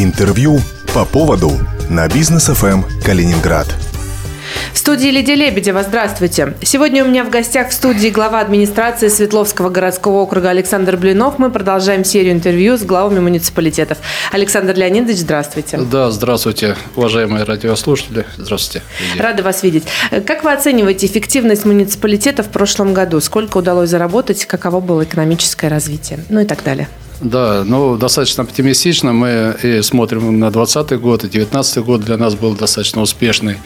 Интервью по поводу на бизнес ФМ Калининград. В студии Лидия Лебедева. Здравствуйте. Сегодня у меня в гостях в студии глава администрации Светловского городского округа Александр Блинов. Мы продолжаем серию интервью с главами муниципалитетов. Александр Леонидович, здравствуйте. Да, здравствуйте, уважаемые радиослушатели. Здравствуйте. Лидия. Рада вас видеть. Как вы оцениваете эффективность муниципалитета в прошлом году? Сколько удалось заработать? Каково было экономическое развитие? Ну и так далее. Да, ну, достаточно оптимистично. Мы и смотрим на 2020 год, и 2019 год для нас был достаточно успешный.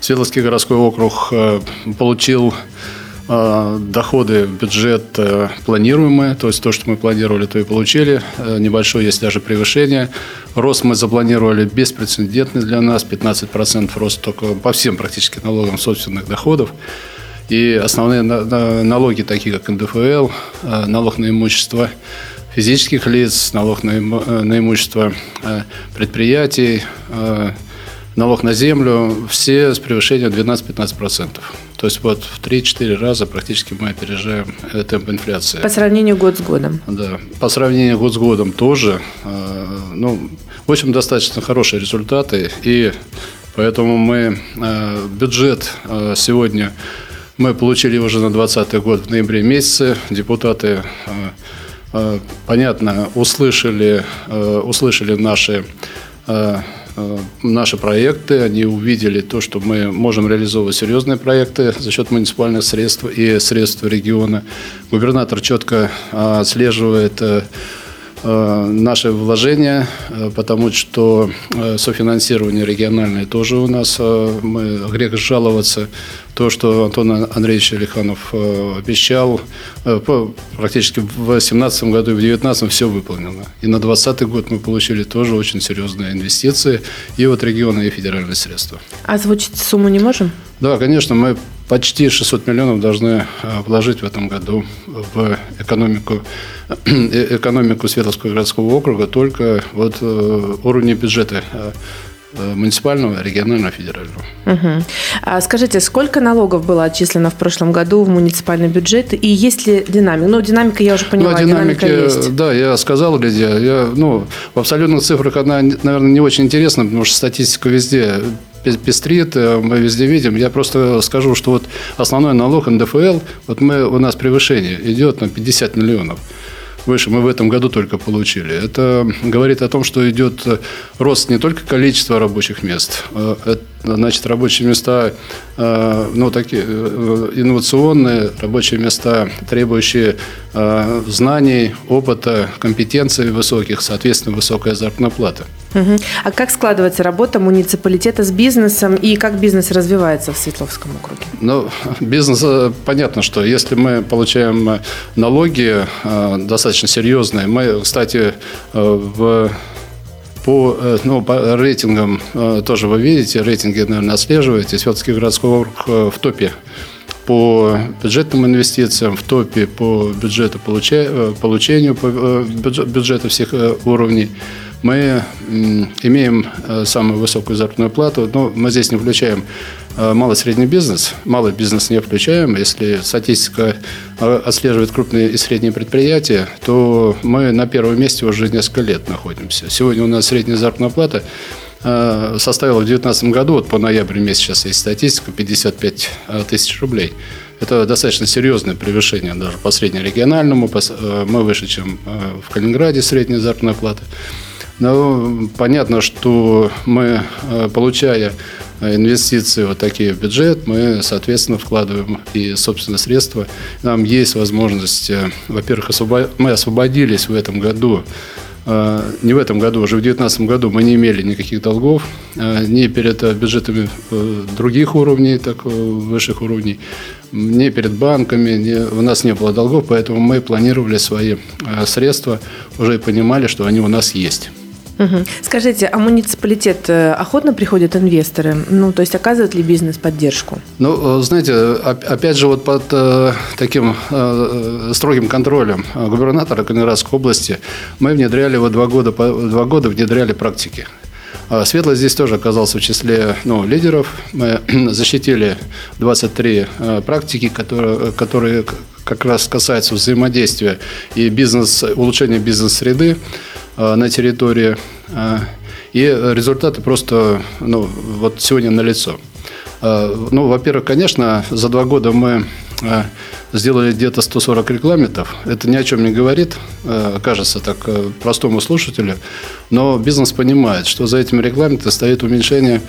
Светловский городской округ э, получил э, доходы бюджет э, планируемые, то есть то, что мы планировали, то и получили. Небольшое есть даже превышение. Рост мы запланировали беспрецедентный для нас, 15% рост только по всем практически налогам собственных доходов. И основные налоги, такие как НДФЛ, налог на имущество – физических лиц, налог на, э, на имущество э, предприятий, э, налог на землю, все с превышением 12-15%. То есть вот в 3-4 раза практически мы опережаем темп инфляции. По сравнению год с годом. Да, по сравнению год с годом тоже. Ну, в общем, достаточно хорошие результаты. И поэтому мы бюджет сегодня мы получили уже на 2020 год в ноябре месяце. Депутаты понятно, услышали, э, услышали наши э, наши проекты, они увидели то, что мы можем реализовывать серьезные проекты за счет муниципальных средств и средств региона. Губернатор четко отслеживает Э, наши вложения, э, потому что э, софинансирование региональное тоже у нас, мы грех жаловаться, то, что Антон Андреевич Лиханов обещал, практически в 2018 году и в 2019 все выполнено. И на 2020 год мы получили тоже очень серьезные инвестиции, и вот регионы, и федеральные средства. Озвучить сумму не можем? Да, конечно, мы почти 600 миллионов должны вложить в этом году в экономику Э, экономику Светловского городского округа только вот э, уровня бюджета э, муниципального, регионального, федерального. Угу. А скажите, сколько налогов было отчислено в прошлом году в муниципальный бюджет и есть ли динамика? Ну, динамика я уже поняла, ну, динамика есть. Да, я сказал, Лидия, я, ну, в абсолютных цифрах она, наверное, не очень интересна, потому что статистика везде пестрит, мы везде видим. Я просто скажу, что вот основной налог НДФЛ, вот мы, у нас превышение идет на 50 миллионов выше мы в этом году только получили. Это говорит о том, что идет рост не только количества рабочих мест, а значит, рабочие места, э, ну, такие э, инновационные рабочие места, требующие э, знаний, опыта, компетенций высоких, соответственно, высокая заработная плата. Угу. А как складывается работа муниципалитета с бизнесом и как бизнес развивается в Светловском округе? Ну, бизнес, понятно, что если мы получаем налоги достаточно серьезные, мы, кстати, в по, э, ну, по рейтингам э, тоже вы видите, рейтинги, наверное, отслеживаете. Светский городской округ э, в топе по бюджетным инвестициям, в топе по бюджету получению бюджета всех уровней. Мы имеем самую высокую заработную плату, но мы здесь не включаем Э, малый средний бизнес. Малый бизнес не включаем. Если статистика э, отслеживает крупные и средние предприятия, то мы на первом месте уже несколько лет находимся. Сегодня у нас средняя заработная плата э, составила в 2019 году, вот по ноябрь месяц сейчас есть статистика, 55 тысяч рублей. Это достаточно серьезное превышение даже по среднерегиональному. Мы выше, чем в Калининграде средняя заработная плата. Но понятно, что мы, получая инвестиции вот такие в бюджет, мы, соответственно, вкладываем и, собственно, средства. Нам есть возможность, э, во-первых, освобод... мы освободились в этом году э, не в этом году, уже в 2019 году мы не имели никаких долгов э, ни перед бюджетами других уровней, так высших уровней, ни перед банками, ни, у нас не было долгов, поэтому мы планировали свои средства, уже понимали, что они у нас есть. Угу. Скажите, а муниципалитет э, охотно приходят инвесторы? Ну, то есть оказывает ли бизнес поддержку? Ну, э, знаете, опять же, вот под э, таким э, строгим контролем губернатора Калининградской области мы внедряли вот два года, два года внедряли практики. А Светлый здесь тоже оказался в числе ну, лидеров. Мы защитили 23 практики, которые, которые как раз касаются взаимодействия и бизнес, улучшения бизнес-среды. Э, на территории. Э, И результаты просто, ну, вот сегодня налицо. Ну, во-первых, конечно, за два года мы сделали где-то 140 регламентов. Это ни о чем не говорит, кажется так простому слушателю. Но бизнес понимает, что за этими регламентами стоит уменьшение,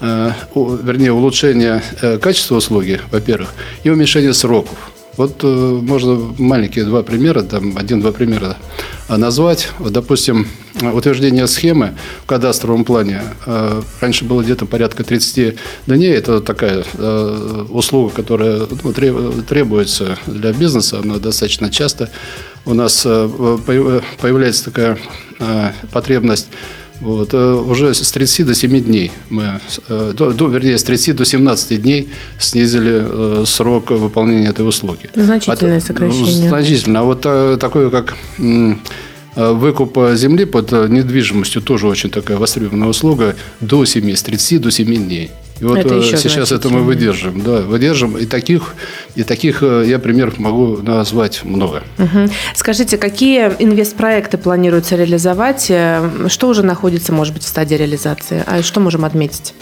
вернее, улучшение качества услуги, во-первых, и уменьшение сроков. Вот э, можно маленькие два примера, там один-два примера назвать. Вот, допустим, утверждение схемы в кадастровом плане. Э, раньше было где-то порядка 30 дней. Это такая э, услуга, которая ну, требуется для бизнеса. Она достаточно часто у нас появляется такая потребность вот, э, уже с 30 до 7 дней мы, э, до, до, вернее, с 30 до 17 дней снизили э, срок выполнения этой услуги. Значительное сокращение. Значительно. А вот такое, как выкуп земли под недвижимостью, тоже очень такая востребованная услуга, до 7, с 30 до 7 дней. И вот это э, сейчас это мы выдержим. Да, выдержим. И таких, и таких э, я примеров могу назвать много. Угу. Скажите, какие инвестпроекты планируется реализовать? Э, что уже находится, может быть, в стадии реализации? А что можем отметить?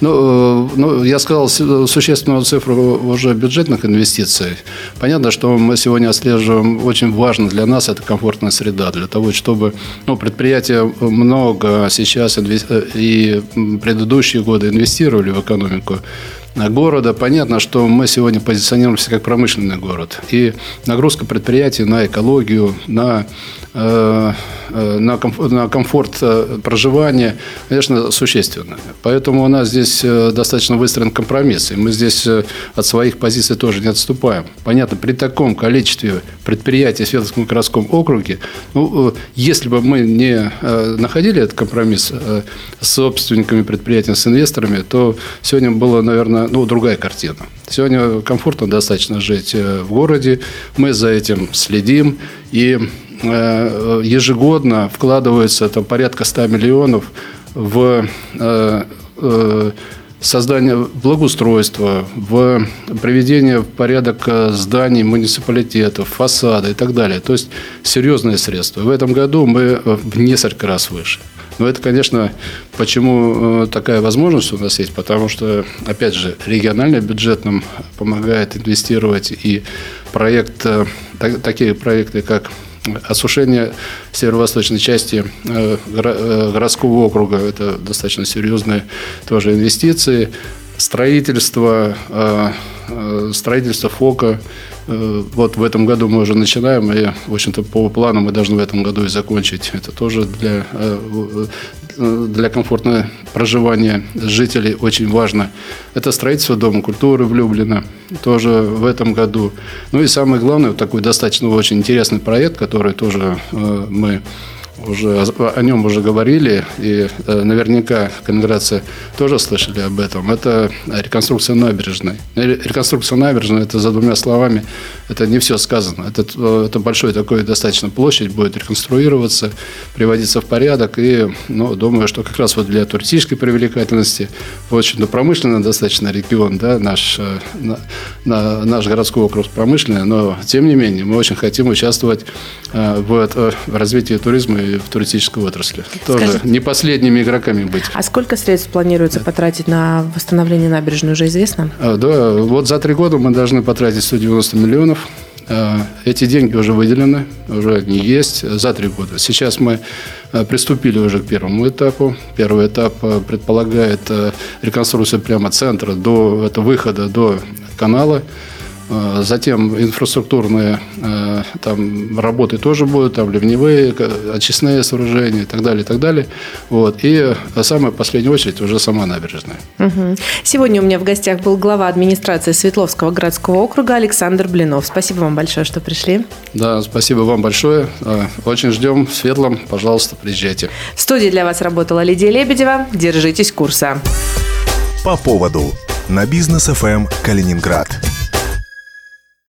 Ну, ну, я сказал существенную цифру уже бюджетных инвестиций. Понятно, что мы сегодня отслеживаем, очень важно для нас это комфортная среда, для того, чтобы ну, предприятия много сейчас и предыдущие годы инвестировали в экономику города. Понятно, что мы сегодня позиционируемся как промышленный город. И нагрузка предприятий на экологию, на Э, э, на комфорт, на комфорт э, проживания, конечно, существенно. Поэтому у нас здесь достаточно выстроен компромисс. И мы здесь от своих позиций тоже не отступаем. Понятно, при таком количестве предприятий в Светловском городском округе, ну, если бы мы не находили этот компромисс с собственниками предприятий, с инвесторами, то сегодня была, наверное, ну, другая картина. Сегодня комфортно достаточно жить в городе. Мы за этим следим. И Э, ежегодно вкладывается там, порядка 100 миллионов в э, э, создание благоустройства, в приведение в порядок зданий муниципалитетов, фасада и так далее. То есть серьезные средства. В этом году мы в несколько раз выше. Но это, конечно, почему такая возможность у нас есть, потому что, опять же, региональный бюджет нам помогает инвестировать и проект, такие проекты, как осушение северо-восточной части э, э, городского округа. Это достаточно серьезные тоже инвестиции. Строительство, э, строительство ФОКа. Вот в этом году мы уже начинаем, и, в общем-то, по плану мы должны в этом году и закончить. Это тоже для, для комфортного проживания жителей очень важно. Это строительство Дома культуры в Люблино, тоже в этом году. Ну и самое главное, вот такой достаточно очень интересный проект, который тоже э, мы уже о нем уже говорили, и э, наверняка Конгрессы тоже слышали об этом. Это реконструкция набережной. Реконструкция набережной, это за двумя словами, это не все сказано. Это, э, это большой такой достаточно площадь будет реконструироваться, приводиться в порядок, и ну, думаю, что как раз вот для туристической привлекательности, очень ну, промышленный достаточно регион, да, наш, э, на, на, наш городской округ промышленный, но тем не менее мы очень хотим участвовать в, в развитии туризма и в туристической отрасли. Тоже Скажите, не последними игроками быть. А сколько средств планируется да. потратить на восстановление набережной, уже известно? А, да, вот за три года мы должны потратить 190 миллионов. А, эти деньги уже выделены, уже не есть за три года. Сейчас мы а, приступили уже к первому этапу. Первый этап а, предполагает реконструкцию прямо центра до это выхода до канала. А, затем инфраструктурные а, там, работы тоже будут, там ливневые, очистные сооружения и так далее, и так далее. Вот. И самая последняя очередь уже сама набережная. Угу. Сегодня у меня в гостях был глава администрации Светловского городского округа Александр Блинов. Спасибо вам большое, что пришли. Да, спасибо вам большое. Очень ждем в Светлом. Пожалуйста, приезжайте. В студии для вас работала Лидия Лебедева. Держитесь курса. По поводу на бизнес ФМ Калининград.